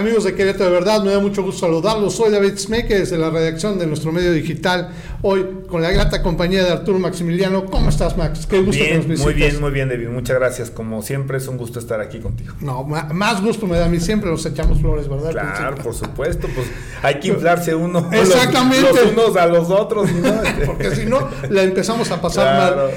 Amigos de Querétaro, de verdad, me da mucho gusto saludarlos. Soy David Smeke desde la redacción de nuestro medio digital. Hoy con la grata compañía de Arturo Maximiliano. ¿Cómo estás, Max? Qué gusto que nos visites. Muy bien, muy bien, David. Muchas gracias. Como siempre, es un gusto estar aquí contigo. No, más gusto me da a mí. Siempre nos echamos flores, ¿verdad? Claro, por supuesto. Pues hay que inflarse uno. Exactamente. Los, unos a los otros. Porque si no, la empezamos a pasar mal.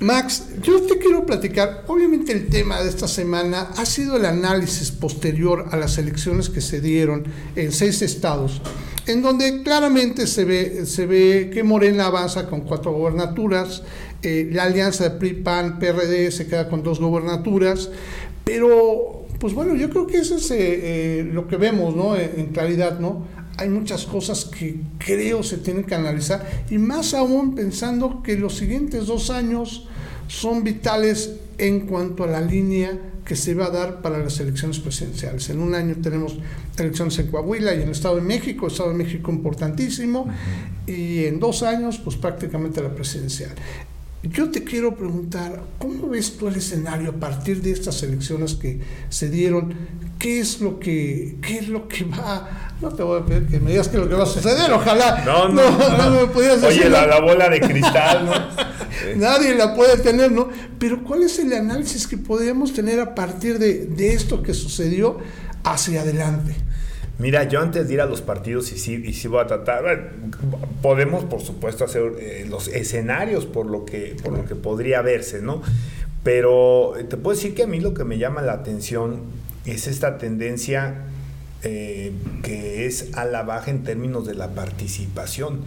Max, yo te quiero platicar. Obviamente, el tema de esta semana ha sido el análisis posterior a las elecciones que se dieron en seis estados, en donde claramente se ve, se ve que Morena avanza con cuatro gobernaturas, eh, la alianza de PRI, PAN, PRD se queda con dos gobernaturas, pero pues bueno, yo creo que eso es eh, eh, lo que vemos, ¿no? En, claridad, ¿no? Hay muchas cosas que creo se tienen que analizar y más aún pensando que los siguientes dos años son vitales en cuanto a la línea que se va a dar para las elecciones presidenciales. En un año tenemos elecciones en Coahuila y en el Estado de México, Estado de México importantísimo, y en dos años, pues prácticamente la presidencial. Yo te quiero preguntar, ¿cómo ves tú el escenario a partir de estas elecciones que se dieron? ¿Qué es lo que, qué es lo que va? No te voy a pedir que me digas qué es lo que va a suceder, ojalá. No, no, no, me decir. Oye, la, la, bola de cristal, ¿no? Nadie la puede tener, ¿no? Pero ¿cuál es el análisis que podríamos tener a partir de, de esto que sucedió hacia adelante? Mira, yo antes de ir a los partidos y sí, y sí voy a tratar, podemos por supuesto hacer eh, los escenarios por lo que por lo que podría verse, ¿no? Pero te puedo decir que a mí lo que me llama la atención es esta tendencia eh, que es a la baja en términos de la participación.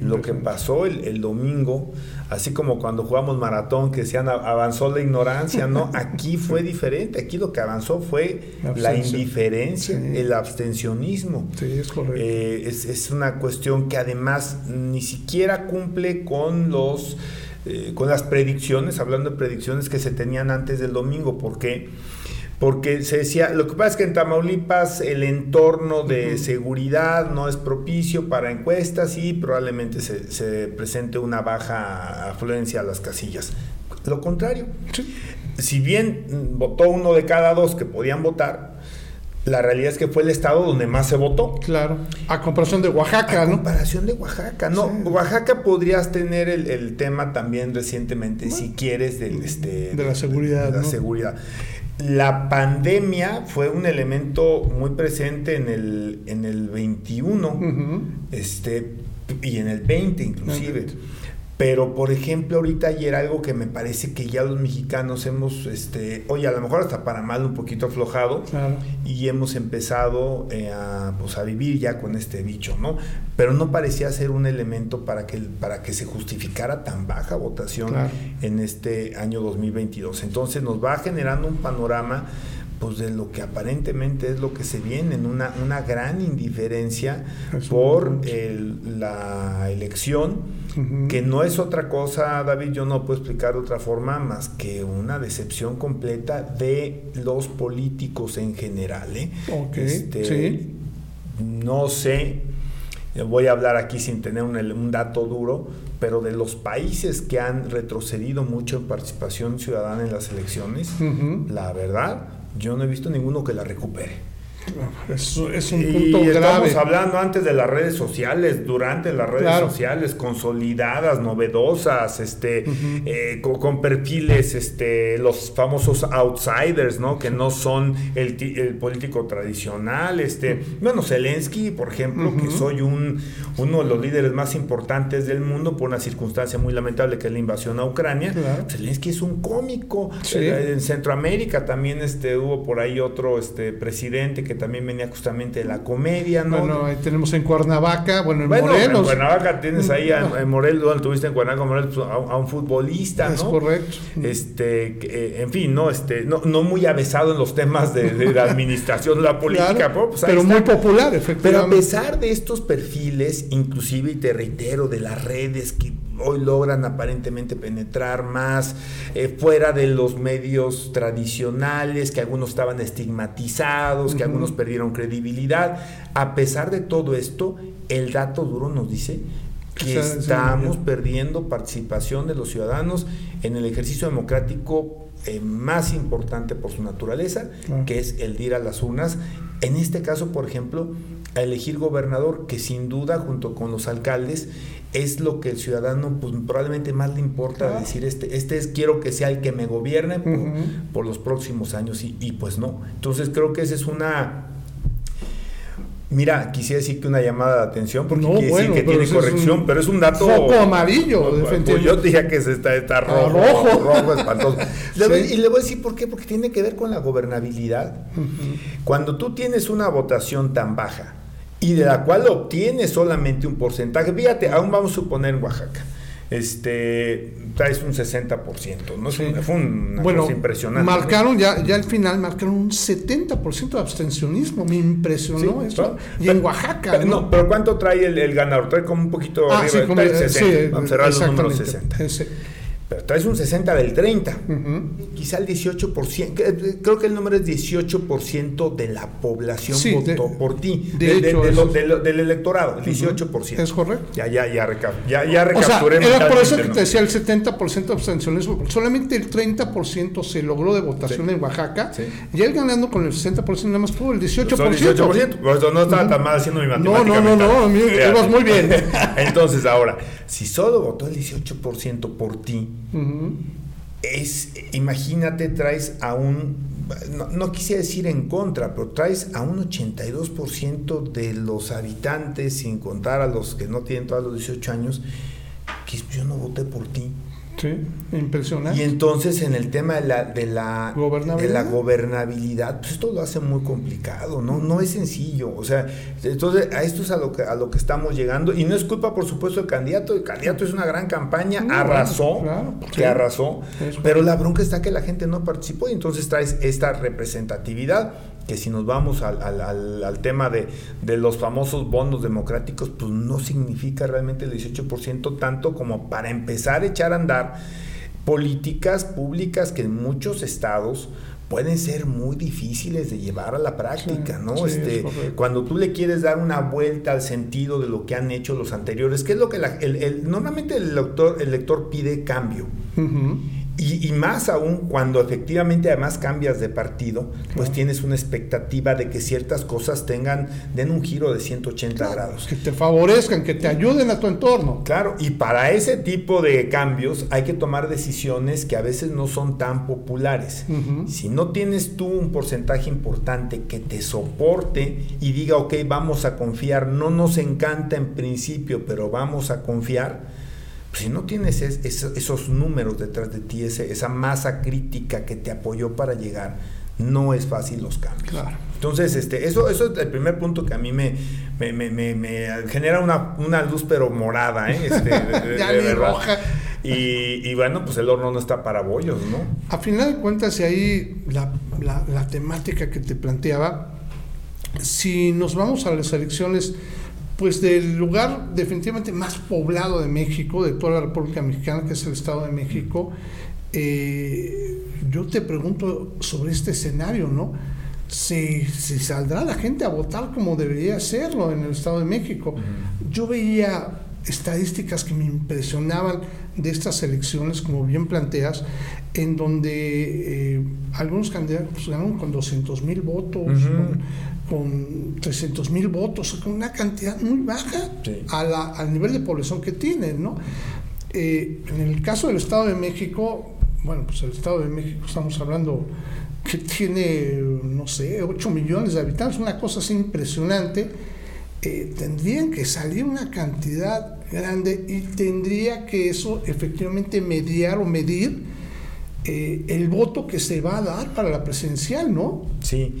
Lo que pasó el, domingo, así como cuando jugamos maratón, que se avanzó la ignorancia, ¿no? Aquí fue diferente. Aquí lo que avanzó fue la, indiferencia, el abstencionismo. es correcto. Eh, es, una cuestión que además ni siquiera cumple con los. Eh, con las predicciones, hablando de predicciones que se tenían antes del domingo, porque porque se decía, lo que pasa es que en Tamaulipas el entorno de seguridad no es propicio para encuestas y probablemente se, presente una baja afluencia a las casillas. Lo contrario, si bien votó uno de cada dos que podían votar, la realidad es que fue el estado donde más se votó. Claro. A comparación de Oaxaca, ¿no? A comparación de Oaxaca. No, Oaxaca podrías tener el, tema también recientemente, si quieres, del, este, de la seguridad. De la seguridad. La pandemia fue un elemento muy presente en el, en el 21 este, y en el 20 inclusive. Pero, por ejemplo, ahorita ayer algo que me parece que ya los mexicanos hemos, este, oye, a lo mejor hasta para mal un poquito aflojado y hemos empezado eh, a, pues, a vivir ya con este bicho, ¿no? Pero no parecía ser un elemento para que, para que se justificara tan baja votación en este año 2022. Entonces nos va generando un panorama pues de lo que aparentemente es lo que se viene, en una, una gran indiferencia por la elección, que no es otra cosa, David, yo no puedo explicar de otra forma más que una decepción completa de los políticos en general. ¿eh? Este, no sé, voy a hablar aquí sin tener un, dato duro, pero de los países que han retrocedido mucho en participación ciudadana en las elecciones, la verdad, yo no he visto ninguno que la recupere. Es, es un punto y Estamos hablando antes de las redes sociales, durante las redes sociales, consolidadas, novedosas, este, eh, con, perfiles, este, los famosos outsiders, ¿no? Que no son el, político tradicional, este, bueno, Zelensky, por ejemplo, que soy un, uno de los líderes más importantes del mundo por una circunstancia muy lamentable que es la invasión a Ucrania. Zelensky es un cómico. Eh, en Centroamérica también este, hubo por ahí otro este, presidente que también venía justamente de la comedia, ¿no? Bueno, ahí tenemos en Cuernavaca, bueno, en bueno, En Cuernavaca tienes ahí a, en Morelos, donde tuviste en Cuernavaca, Morelos, pues, a, un futbolista, ¿no? Es correcto. Este, eh, en fin, no, este, no, no muy avesado en los temas de, la administración, la política, pues, pero muy popular, efectivamente. Pero a pesar de estos perfiles, inclusive, y te reitero, de las redes que hoy logran aparentemente penetrar más eh, fuera de los medios tradicionales, que algunos estaban estigmatizados, que algunos perdieron credibilidad. A pesar de todo esto, el dato duro nos dice que estamos perdiendo participación de los ciudadanos en el ejercicio democrático eh, más importante por su naturaleza, que es el de ir a las urnas. En este caso, por ejemplo, a elegir gobernador, que sin duda, junto con los alcaldes, es lo que el ciudadano pues, probablemente más le importa decir, este, este es, quiero que sea el que me gobierne por, los próximos años, y, y pues no. Entonces creo que esa es una Mira, quisiera decir que una llamada de atención porque quiere decir que tiene corrección, pero es un dato. Foco amarillo, pues yo dije que se está, está rojo, rojo. rojo, espantoso. Y le voy a decir por qué, porque tiene que ver con la gobernabilidad. Cuando tú tienes una votación tan baja y de la cual obtienes solamente un porcentaje, fíjate, aún vamos a suponer en Oaxaca este traes un 60%, ¿no? Fue una bueno, cosa impresionante. Marcaron, ya, ya al final marcaron un 70% de abstencionismo, me impresionó eso. y en Oaxaca. Pero, ¿no? pero ¿cuánto trae el, ganador? Trae como un poquito ah, arriba, trae 60. Vamos a cerrar los números 60 pero traes un 60 del 30, quizá el 18%, eh, creo que el número es 18% de la población votó por ti, de, del electorado, el 18%. Es correcto. Ya, ya, ya, ya, ya recapturé. O sea, era por eso que te decía el 70% de abstencionismo, solamente el 30% se logró de votación en Oaxaca, y él ganando con el 60% nada más tuvo el 18%. Son 18%, por eso no estaba tan mal haciendo mi matemática. No, no, no, no, ibas muy bien. Entonces ahora, si solo votó el 18% por ti, es, imagínate, traes a un, no, quisiera decir en contra, pero traes a un 82% de los habitantes, sin contar a los que no tienen todos los 18 años, que yo no voté por ti. Sí, impresionante. Y entonces en el tema de la, de la, ¿Gobernabilidad? De la gobernabilidad, pues esto lo hace muy complicado, ¿no? No es sencillo. O sea, entonces a esto es a lo que, a lo que estamos llegando. Y no es culpa, por supuesto, del candidato. El candidato es una gran campaña, arrasó, que arrasó. Pero la bronca está que la gente no participó y entonces traes esta representatividad que si nos vamos al, al, al, tema de, de, los famosos bonos democráticos, pues no significa realmente el 18% tanto como para empezar a echar a andar políticas públicas que en muchos estados pueden ser muy difíciles de llevar a la práctica, ¿no? este, cuando tú le quieres dar una vuelta al sentido de lo que han hecho los anteriores, ¿qué es lo que la, el, normalmente el lector, el lector pide cambio. Y, más aún cuando efectivamente además cambias de partido, pues tienes una expectativa de que ciertas cosas tengan, den un giro de 180 grados. Que te favorezcan, que te ayuden a tu entorno. Claro, y para ese tipo de cambios hay que tomar decisiones que a veces no son tan populares. Si no tienes tú un porcentaje importante que te soporte y diga, ok, vamos a confiar, no nos encanta en principio, pero vamos a confiar, si no tienes esos números detrás de ti, esa masa crítica que te apoyó para llegar, no es fácil los cambios. Entonces, este, eso, eso es el primer punto que a mí me, me, genera una, luz pero morada, ¿eh? Este, de, roja. Y, bueno, pues el horno no está para bollos, ¿no? A final de cuentas, y ahí la, la temática que te planteaba, si nos vamos a las elecciones pues del lugar definitivamente más poblado de México, de toda la República Mexicana, que es el Estado de México, eh, yo te pregunto sobre este escenario, ¿no? Si, saldrá la gente a votar como debería hacerlo en el Estado de México. Yo veía estadísticas que me impresionaban de estas elecciones, como bien planteas, en donde eh, algunos candidatos ganaron con 200 mil votos, con 300 mil votos, con una cantidad muy baja al nivel de población que tienen, ¿no? Eh, en el caso del Estado de México, bueno, pues el Estado de México estamos hablando que tiene, no sé, 8 millones de habitantes, una cosa así impresionante, eh, tendrían que salir una cantidad grande y tendría que eso efectivamente mediar o medir eh, el voto que se va a dar para la presidencial, ¿no? Sí.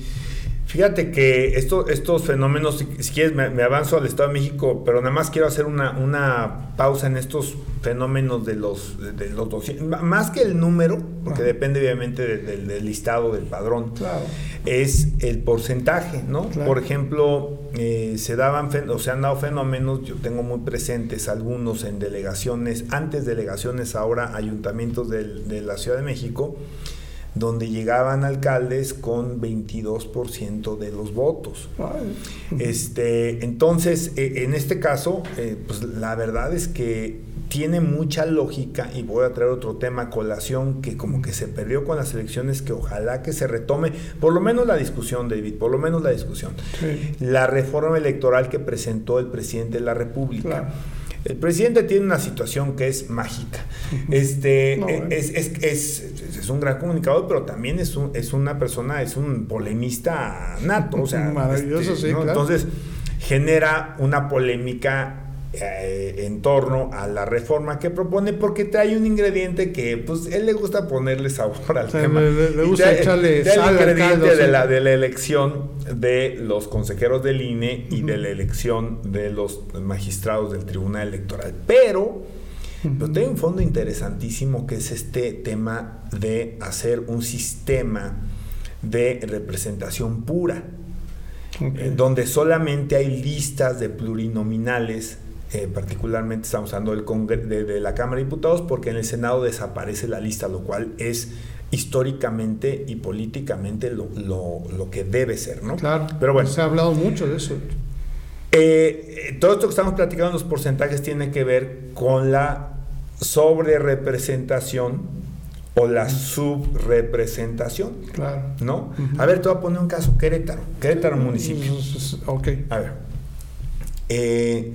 Fíjate que esto, estos fenómenos, si, quieres me, avanzo al Estado de México, pero nada más quiero hacer una, una pausa en estos fenómenos de los, de, los 200, más que el número, porque depende obviamente del listado del padrón, es el porcentaje, ¿no? Por ejemplo, eh, se daban o se han dado fenómenos, yo tengo muy presentes algunos en delegaciones, antes delegaciones, ahora ayuntamientos de la Ciudad de México, donde llegaban alcaldes con 22% de los votos. Este, entonces, e, en este caso, eh, pues la verdad es que tiene mucha lógica y voy a traer otro tema colación que como que se perdió con las elecciones que ojalá que se retome por lo menos la discusión David por lo menos la discusión. La reforma electoral que presentó el presidente de la República El presidente tiene una situación que es mágica. Este, es, es, es, es, un gran comunicador, pero también es, un, es una persona, es un polemista nato. O sea, Maravilloso, este, sí, ¿no? claro. Entonces, genera una polémica eh, en torno a la reforma que propone porque trae un ingrediente que pues él le gusta ponerle sabor al O sea, tema. le- gusta trae- echarle trae sal el ingrediente caldo, de, la, de la elección de los consejeros del INE y de la elección de los magistrados del Tribunal Electoral. Pero pero tiene un fondo interesantísimo que es este tema de hacer un sistema de representación pura Ok. eh, donde solamente hay listas de plurinominales, eh, particularmente estamos hablando del Congre- de, de la Cámara de Diputados, porque en el Senado desaparece la lista, lo cual es históricamente y políticamente lo, lo- lo que debe ser, ¿no? Claro. Pero bueno, Se ha hablado mucho de eso. eh, eh, todo esto que estamos platicando, los porcentajes, tiene que ver con la sobrerepresentación o la subrepresentación, Claro. ¿no? A ver, te voy a poner un caso, Querétaro, Querétaro municipio. Ok. A ver. Eh,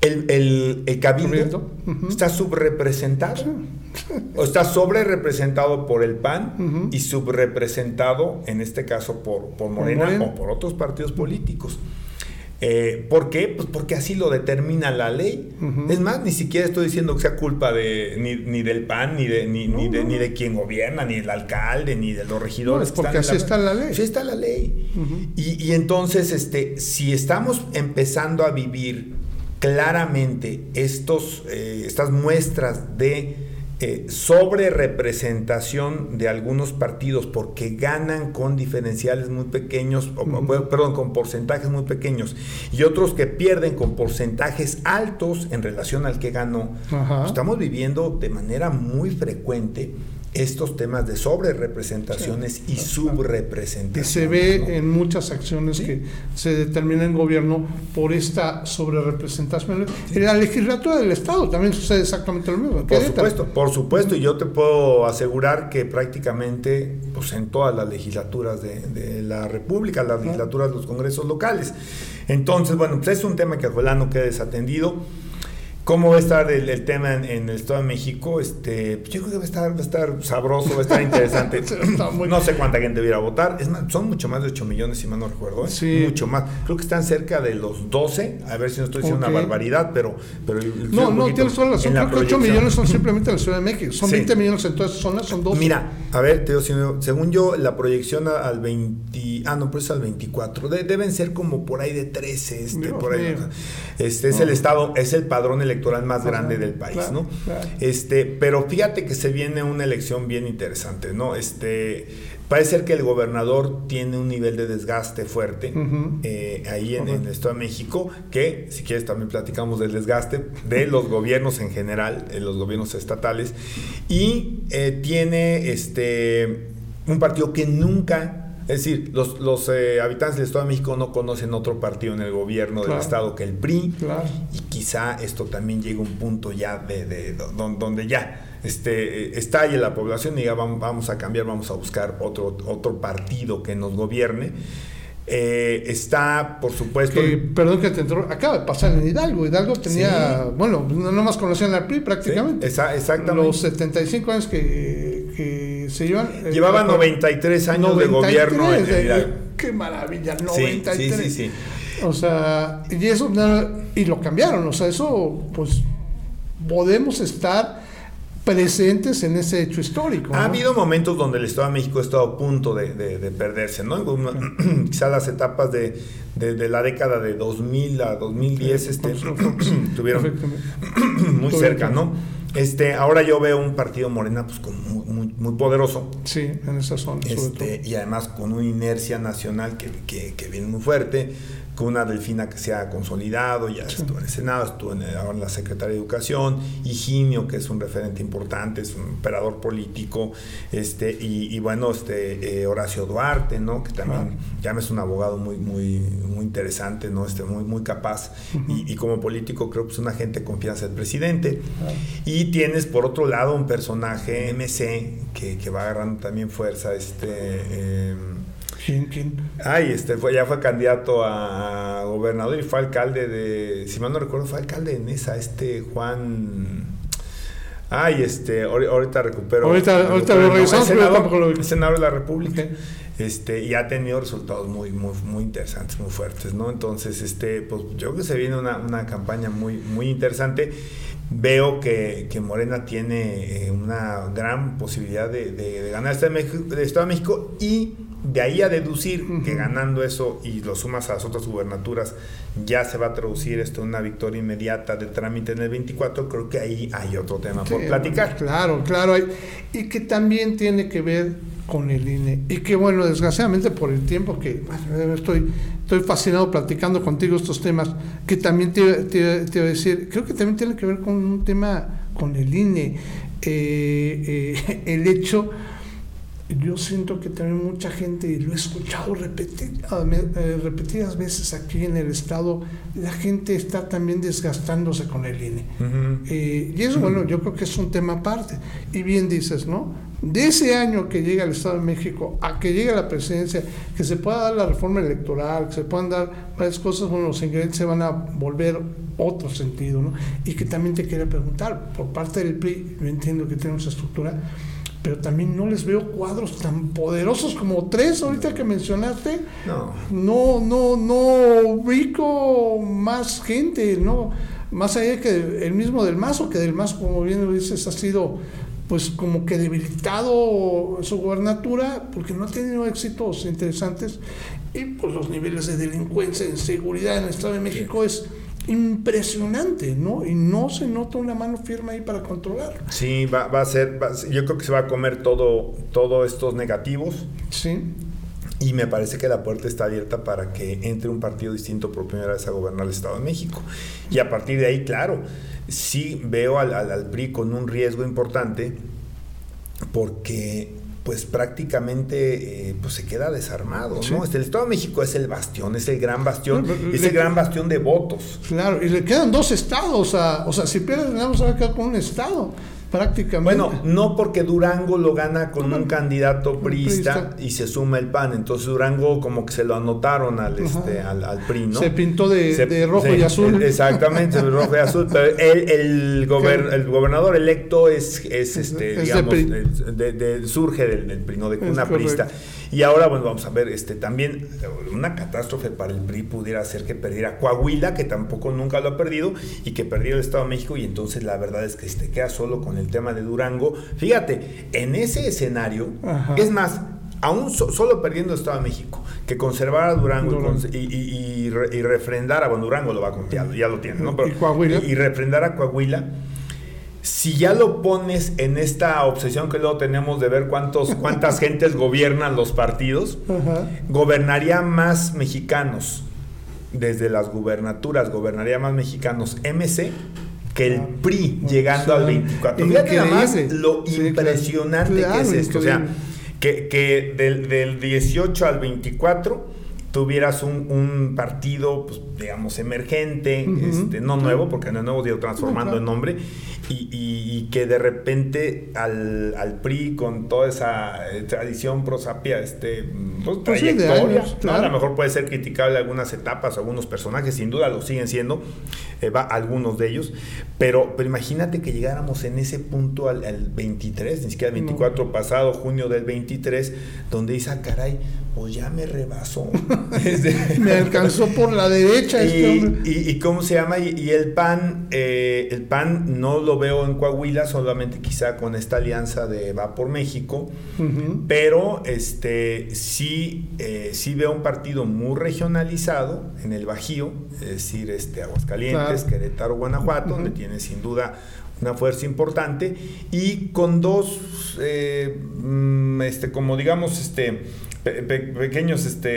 el, el, el cabildo está subrepresentado. O está sobre representado por el PAN y subrepresentado, en este caso, por, por Morena, Morena. o por otros partidos políticos. Eh, ¿Por qué? Pues porque así lo determina la ley. Es más, ni siquiera estoy diciendo que sea culpa de, ni, ni del PAN, ni de, ni, No, ni de, no. ni de quien gobierna, ni del alcalde, ni de los No, regidores. es que porque están así está la ley. Así está la ley. Y, y entonces, este, si estamos empezando a vivir claramente estos, eh, estas muestras de eh, sobre representación de algunos partidos porque ganan con diferenciales muy pequeños, o- perdón, con porcentajes muy pequeños, y otros que pierden con porcentajes altos en relación al que ganó, estamos viviendo de manera muy frecuente estos temas de sobre representaciones y Y subrepresentaciones. se ve ¿no? en muchas acciones Sí. que se determina en gobierno por esta sobrerepresentación. En la legislatura del Estado también sucede exactamente lo mismo. Por supuesto, por supuesto, y yo te puedo asegurar que prácticamente pues, en todas las legislaturas de, de la República, las legislaturas de los congresos locales. Entonces, bueno, pues es un tema que ojalá no quede desatendido. ¿Cómo va a estar el, el tema en, en el Estado de México? Este, pues yo creo que va a estar, va a estar sabroso, va a estar interesante. No sé cuánta gente viera a votar. Es más, son mucho más de 8 millones, si mal no recuerdo. ¿eh? Sí. Mucho más. Creo que están cerca de los 12. A ver si no estoy diciendo una barbaridad, pero... pero No, no, tienes toda la razón. Creo que 8 proyección. millones son simplemente en la Ciudad de México. Son Sí. 20 millones en todas esas zonas, son 12. Mira, a ver, te digo, según yo, la proyección al 20, ah, no, pues al 24, de- deben ser como por ahí de 13, este, Dios por ahí. Este es No. el estado, es el padrón electoral más grande del país, claro, ¿no? claro. Este, pero fíjate que se viene una elección bien interesante, ¿no? Este, parece ser que el gobernador tiene un nivel de desgaste fuerte eh, ahí en, en Correcto. el Estado de México, que si quieres también platicamos del desgaste de los gobiernos en general, de los gobiernos estatales, y eh, tiene este un partido que nunca, es decir, los, los eh, habitantes del Estado de México no conocen otro partido en el gobierno Claro. del Estado que el PRI, Claro. y quizá esto también llegue a un punto ya de, de- don- donde ya este, eh, estalle la población y diga vamos, a cambiar, vamos a buscar otro, otro partido que nos gobierne. Eh, está, por supuesto, Que, perdón que te interrumpa, acaba de pasar en Hidalgo. Hidalgo tenía, Sí. bueno, no nomás conocían al PRI Sí, prácticamente. esa- exactamente. Los 75 años que se llevan. eh, Llevaba recuerdo- 93 años de gobierno en de- Hidalgo. Qué maravilla, Sí, 93. sí, sí, sí. O sea, y eso y lo cambiaron, o sea, eso pues podemos estar presentes en ese hecho histórico. Ha ¿no? habido momentos donde el Estado de México ha estado a punto de, de- de perderse, ¿no? Quizá las etapas de, de- la década de 2000 a 2010 este, estuvieron muy cerca, ¿no? Este, ahora yo veo un partido morena pues como muy, muy, muy poderoso Sí, en esa zona, sobre este, y además con una inercia nacional que, que- que viene muy fuerte, con una delfina que se ha consolidado, ya estuvo en el Senado, estuvo en, ahora en la Secretaría de Educación, Higinio, que es un referente importante, es un operador político, este, y, bueno, este, eh, Horacio Duarte, ¿no? Que también ya es un abogado muy, muy, muy interesante, ¿no? Este, muy, muy capaz, y, como político creo que es una gente de confianza del presidente. Y tienes por otro lado un personaje MC que, que va agarrando también fuerza, este... Eh, ¿Quién, quién? Ay, este fue, ya fue candidato a gobernador y fue alcalde de, si mal no recuerdo, fue alcalde de Nesa, este Juan... Ay, este, ahorita recupero. Ahorita, ahorita lo revisamos, senador, senador de la República. Este, y ha tenido resultados muy, muy, muy interesantes, muy fuertes, ¿no? Entonces, este, pues yo creo que se viene una, una campaña muy, muy interesante. Veo que, que Morena tiene eh, una gran posibilidad de, de, ganar este de Estado de México y de ahí a deducir que ganando eso y lo sumas a las otras gubernaturas, ya se va a traducir esto en una victoria inmediata de trámite en el 24, creo que ahí hay otro tema por platicar. Claro, claro. Y que también tiene que ver con el INE. Y que bueno, desgraciadamente por el tiempo que estoy, estoy fascinado platicando contigo estos temas, que también te, te, te, voy a decir, creo que también tiene que ver con un tema con el INE. Eh, eh, el hecho yo siento que también mucha gente, y lo he escuchado eh, repetidas veces aquí en el Estado, la gente está también desgastándose con el INE. Eh, y eso, bueno, yo creo que es un tema aparte. Y bien dices, ¿no? De ese año que llega el Estado de México a que llegue la presidencia, que se pueda dar la reforma electoral, que se puedan dar varias cosas, bueno, los ingredientes se van a volver otro sentido, ¿no? Y que también te quería preguntar, por parte del PRI, yo entiendo que tenemos estructura, pero también no les veo cuadros tan poderosos como tres ahorita que mencionaste. No. No, no, no ubico más gente, ¿no? Más allá que el mismo del Mazo, que del Mazo, como bien lo dices, ha sido pues como que debilitado su gobernatura porque no ha tenido éxitos interesantes y pues los niveles de delincuencia, de seguridad en el Estado de México es impresionante, ¿no? Y no se nota una mano firme ahí para controlar. Sí, va, a ser, yo creo que se va a comer todo, todos estos negativos. Sí. Y me parece que la puerta está abierta para que entre un partido distinto por primera vez a gobernar el Estado de México. Y a partir de ahí, claro, sí veo al, al PRI con un riesgo importante porque pues prácticamente eh, pues se queda desarmado, ¿no? El Estado de México es el bastión, es el gran bastión, es el gran bastión de votos. Claro, y le quedan dos estados, o sea, si pierden, vamos a quedar con un estado prácticamente. Bueno, no porque Durango lo gana con un candidato priista, y se suma el PAN. Entonces Durango como que se lo anotaron al, este, al, PRI, ¿no? Se pintó de, rojo y azul. Exactamente, de rojo y azul. Pero el, el, gobernador electo es, es este, digamos, de, surge del, PRI, no de una priista. Y ahora, bueno, vamos a ver, este, también una catástrofe para el PRI pudiera ser que perdiera Coahuila, que tampoco nunca lo ha perdido, y que perdiera el Estado de México, y entonces la verdad es que si te quedas solo con el tema de Durango, fíjate, en ese escenario, es más, aún solo perdiendo el Estado de México, que conservara Durango, Y, y, y, refrendara, bueno, Durango lo va a ya, ya lo tiene, ¿no? ¿Y, Coahuila? y refrendara Coahuila si ya lo pones en esta obsesión que luego tenemos de ver cuántos, cuántas gentes gobiernan los partidos, gobernaría más mexicanos desde las gubernaturas, gobernaría más mexicanos MC que el PRI llegando al 24. Fíjate nada más lo impresionante que es esto. O sea, que, que del, del 18 al 24 tuvieras un, partido, pues, digamos, emergente, este, no nuevo, porque no es nuevo, digo, transformando el nombre, y, que de repente al, al, PRI, con toda esa eh, tradición prosapia, este, pues, pues trayectoria, a lo mejor puede ser criticable algunas etapas, algunos personajes, sin duda lo siguen siendo, eh, va, algunos de ellos, pero, pero imagínate que llegáramos en ese punto al, 23, ni siquiera el 24 pasado, junio del 23, donde dice, ah, caray, pues ya me rebasó. me alcanzó por la derecha. Este y, y, cómo se llama? Y, el PAN, eh, el PAN no lo veo en Coahuila, solamente quizá con esta alianza de Va por México, pero este sí, eh, sí veo un partido muy regionalizado en el Bajío, es decir, este, Aguascalientes, Querétaro, Guanajuato, donde tiene sin duda una fuerza importante y con dos, eh, mm, este, como digamos, este, pequeños este,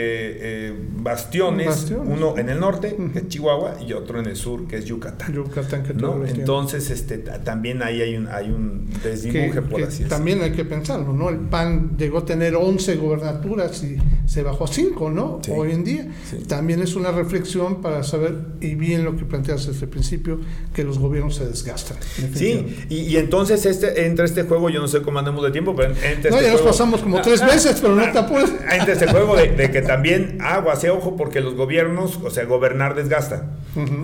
eh, bastiones, uno en el norte, que es Chihuahua, y otro en el sur, que es Yucatán. Yucatán que ¿no? Entonces, este, también ahí hay un, hay un desdibuje, por así También hay que pensarlo, ¿no? El PAN llegó a tener 11 gobernaturas y se bajó a 5, ¿no? Hoy en día. También es una reflexión para saber, y bien lo que planteas desde el principio, que los gobiernos se desgastan. Sí, y, entonces este, entre este juego, yo no sé cómo andamos de tiempo, pero entre No, este ya nos pasamos como tres veces, pero no te apures entre este juego de, que también agua, se ojo, porque los gobiernos, o sea, gobernar desgasta.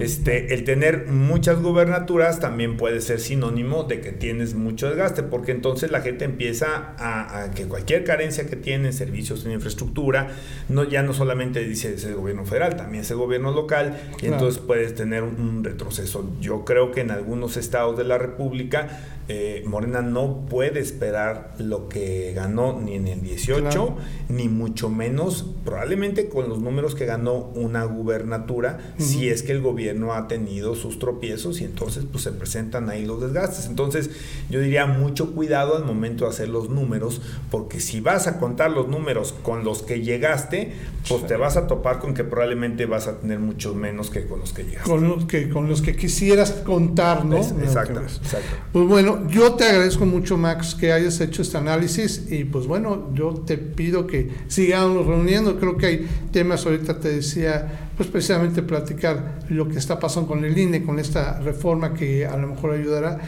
Este, el tener muchas gobernaturas también puede ser sinónimo de que tienes mucho desgaste, porque entonces la gente empieza a, que cualquier carencia que tiene, servicios en infraestructura, no, ya no solamente dice ese gobierno federal, también es el gobierno local, y entonces puedes tener un retroceso. Yo creo que en algunos estados de la República eh, Morena no puede esperar lo que ganó ni en el 18, ni mucho menos probablemente con los números que ganó una gubernatura, si es que el gobierno ha tenido sus tropiezos y entonces pues se presentan ahí los desgastes. Entonces yo diría mucho cuidado al momento de hacer los números, porque si vas a contar los números con los que llegaste, pues te vas a topar con que probablemente vas a tener muchos menos que con los que llegaste. Con los que, con los que quisieras contar, ¿no? exacto, exacto. Pues bueno, yo te agradezco mucho, Max, que hayas hecho este análisis y pues bueno, yo te pido que sigamos reuniendo. Creo que hay temas, ahorita te decía, pues precisamente platicar lo que está pasando con el INE, con esta reforma que a lo mejor ayudará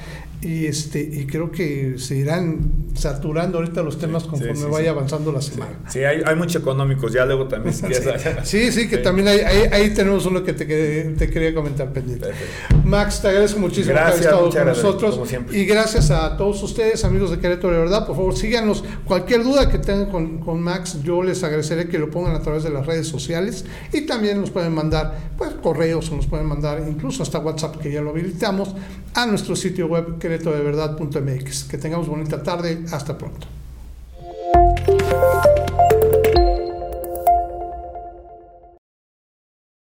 y este y creo que se irán saturando ahorita los temas conforme vaya avanzando la semana. Sí, hay, hay muchos económicos, ya luego también. sí, sí, que también hay, ahí, tenemos uno que te, te quería comentar pendiente. Max, te agradezco muchísimo gracias, por haber estado con nosotros. Y gracias a todos ustedes, amigos de Querétaro de verdad. Por favor, síganos. Cualquier duda que tengan con, con Max, yo les agradeceré que lo pongan a través de las redes sociales y también nos pueden mandar pues correos o nos pueden mandar incluso hasta WhatsApp que ya lo habilitamos a nuestro sitio web que de verdad.mx. Que tengamos bonita tarde. Hasta pronto.